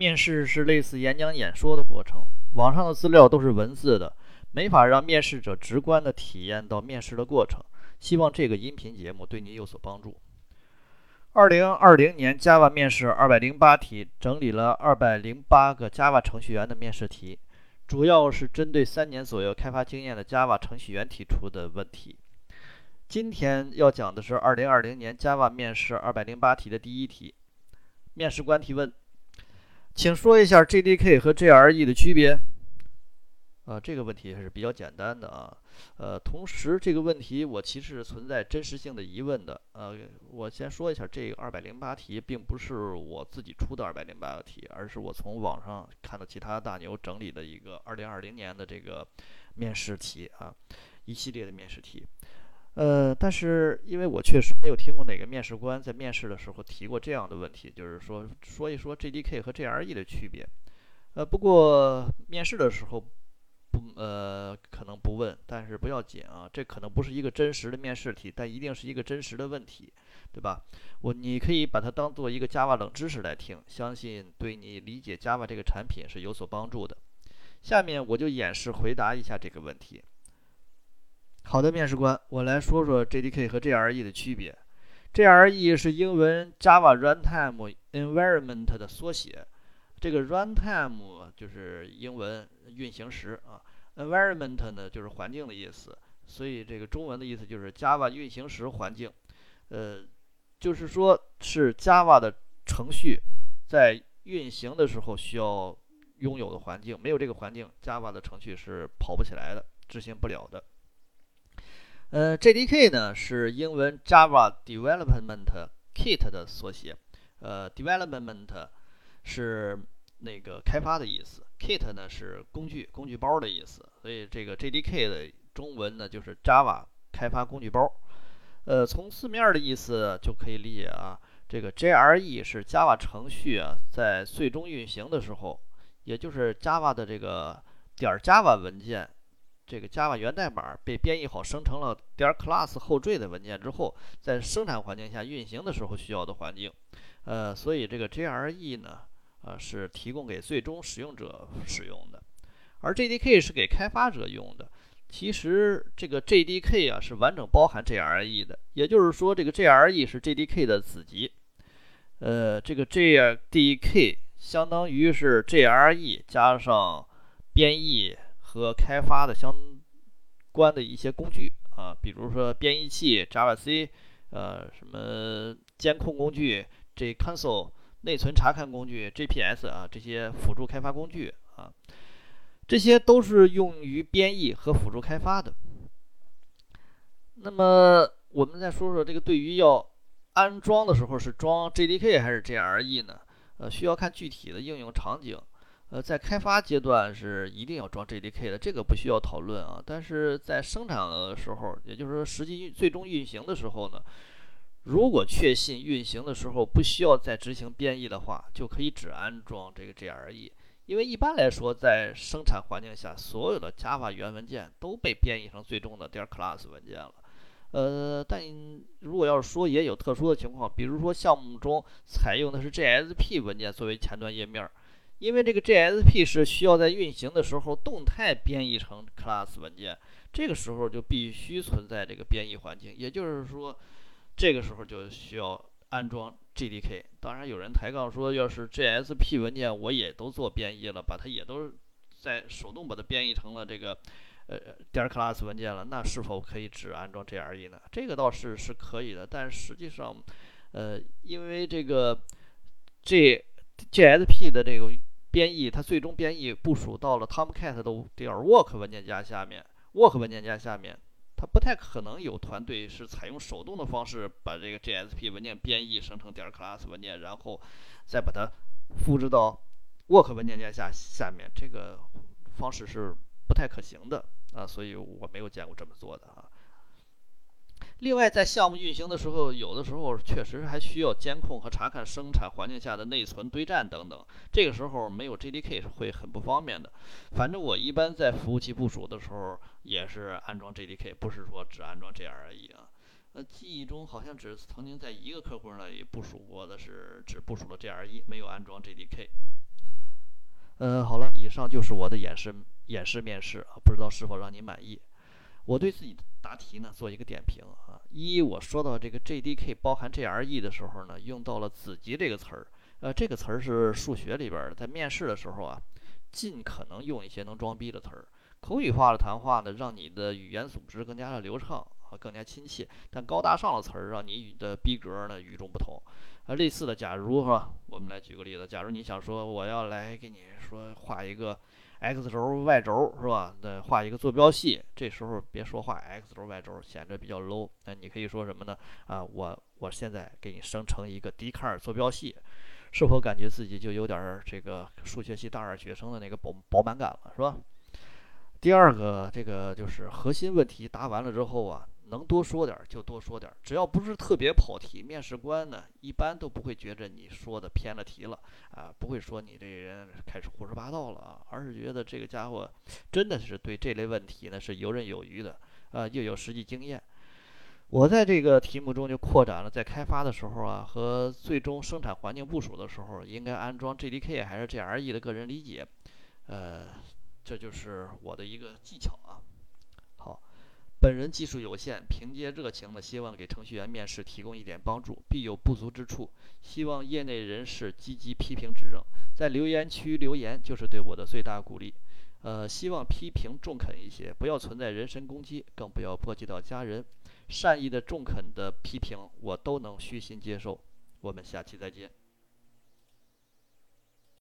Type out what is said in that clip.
面试是类似演讲演说的过程，网上的资料都是文字的，没法让面试者直观的体验到面试的过程。希望这个音频节目对您有所帮助。二零二零年 Java 面试二百零八题，整理了二百零八个 Java 程序员的面试题，主要是针对三年左右开发经验的 Java 程序员提出的问题。今天要讲的是二零二零年 Java 面试二百零八题的第一题。面试官提问：请说一下 JDK 和 JRE 的区别。啊，这个问题还是比较简单的啊。呃，同时这个问题我其实存在真实性的疑问的。呃，我先说一下，这二百零八题并不是我自己出的二百零八个题，而是我从网上看到其他大牛整理的一个二零二零年的这个面试题啊，一系列的面试题。呃，但是因为我确实没有听过哪个面试官在面试的时候提过这样的问题，就是说说一说 JDK 和 JRE 的区别。呃，不过面试的时候。不，呃，可能不问，但是不要紧啊。这可能不是一个真实的面试题，但一定是一个真实的问题，对吧？我你可以把它当做一个 Java 冷知识来听，相信对你理解 Java 这个产品是有所帮助的。下面我就演示回答一下这个问题。好的，面试官，我来说说 JDK 和 JRE 的区别。JRE 是英文 Java Runtime Environment 的缩写。这个 runtime 就是英文运行时啊，environment 呢就是环境的意思，所以这个中文的意思就是 Java 运行时环境，呃，就是说是 Java 的程序在运行的时候需要拥有的环境，没有这个环境，Java 的程序是跑不起来的，执行不了的。呃，JDK 呢是英文 Java Development Kit 的缩写，呃，Development 是那个开发的意思，Kit 呢是工具、工具包的意思，所以这个 JDK 的中文呢就是 Java 开发工具包。呃，从字面的意思就可以理解啊，这个 JRE 是 Java 程序啊在最终运行的时候，也就是 Java 的这个点 Java 文件，这个 Java 源代码被编译好生成了点 class 后缀的文件之后，在生产环境下运行的时候需要的环境。呃，所以这个 JRE 呢。呃，是提供给最终使用者使用的，而 JDK 是给开发者用的。其实这个 JDK 啊是完整包含 JRE 的，也就是说这个 JRE 是 JDK 的子集。呃，这个 JDK 相当于是 JRE 加上编译和开发的相关的一些工具啊，比如说编译器 JavaC，呃，什么监控工具 JConsole。内存查看工具 GPS 啊，这些辅助开发工具啊，这些都是用于编译和辅助开发的。那么我们再说说这个，对于要安装的时候是装 JDK 还是 JRE 呢？呃，需要看具体的应用场景。呃，在开发阶段是一定要装 JDK 的，这个不需要讨论啊。但是在生产的时候，也就是说实际最终运行的时候呢？如果确信运行的时候不需要再执行编译的话，就可以只安装这个 JRE。因为一般来说，在生产环境下，所有的 Java 原文件都被编译成最终的点 class 文件了。呃，但如果要是说也有特殊的情况，比如说项目中采用的是 JSP 文件作为前端页面，因为这个 JSP 是需要在运行的时候动态编译成 class 文件，这个时候就必须存在这个编译环境。也就是说。这个时候就需要安装 JDK。当然，有人抬杠说，要是 JSP 文件我也都做编译了，把它也都在手动把它编译成了这个呃点 class 文件了，那是否可以只安装 JRE 呢？这个倒是是可以的，但实际上，呃，因为这个 J JSP 的这个编译，它最终编译部署到了 Tomcat 的点 work 文件夹下面，work 文件夹下面。它不太可能有团队是采用手动的方式把这个 JSP 文件编译生成点 class 文件，然后再把它复制到 work 文件夹下下面，这个方式是不太可行的啊，所以我没有见过这么做的啊。另外，在项目运行的时候，有的时候确实还需要监控和查看生产环境下的内存堆栈等等。这个时候没有 JDK 是会很不方便的。反正我一般在服务器部署的时候也是安装 JDK，不是说只安装 JRE 啊。呃，记忆中好像只曾经在一个客户那里部署过的是只部署了 JRE，没有安装 JDK。嗯，好了，以上就是我的演示演示面试啊，不知道是否让你满意。我对自己的答题呢做一个点评啊。一，我说到这个 JDK 包含 GRE 的时候呢，用到了子集这个词儿。呃，这个词儿是数学里边的，在面试的时候啊，尽可能用一些能装逼的词儿。口语化的谈话呢，让你的语言组织更加的流畅啊，更加亲切。但高大上的词儿让你的逼格呢与众不同。啊，类似的，假如是吧，我们来举个例子，假如你想说我要来给你说画一个。X 轴、y 轴是吧？那画一个坐标系，这时候别说画 x 轴、y 轴，显得比较 low。那你可以说什么呢？啊，我我现在给你生成一个笛卡尔坐标系，是否感觉自己就有点这个数学系大二学生的那个饱饱满感了，是吧？第二个，这个就是核心问题答完了之后啊。能多说点就多说点，只要不是特别跑题，面试官呢一般都不会觉着你说的偏了题了啊，不会说你这人开始胡说八道了啊，而是觉得这个家伙真的是对这类问题呢是游刃有余的啊，又有实际经验。我在这个题目中就扩展了，在开发的时候啊和最终生产环境部署的时候，应该安装 JDK 还是 GRE 的个人理解，呃，这就是我的一个技巧啊。本人技术有限，凭借热情的希望给程序员面试提供一点帮助，必有不足之处，希望业内人士积极批评指正，在留言区留言就是对我的最大鼓励。呃，希望批评中肯一些，不要存在人身攻击，更不要波及到家人。善意的、中肯的批评我都能虚心接受。我们下期再见。